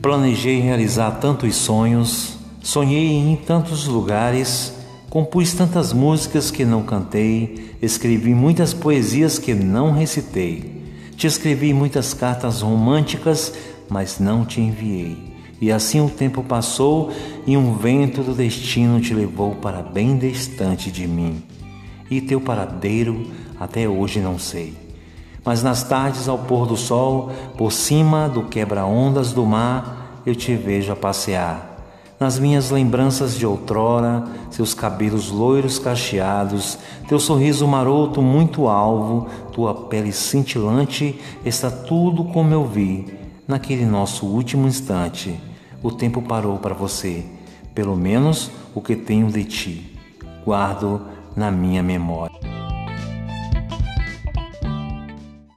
Planejei realizar tantos sonhos, sonhei em tantos lugares, compus tantas músicas que não cantei, escrevi muitas poesias que não recitei. Te escrevi muitas cartas românticas, mas não te enviei. E assim o tempo passou e um vento do destino te levou para bem distante de mim. E teu paradeiro até hoje não sei. Mas nas tardes ao pôr do sol, por cima do quebra-ondas do mar, eu te vejo a passear. Nas minhas lembranças de outrora, seus cabelos loiros cacheados, teu sorriso maroto muito alvo, tua pele cintilante, está tudo como eu vi naquele nosso último instante o tempo parou para você, pelo menos o que tenho de ti. Guardo na minha memória.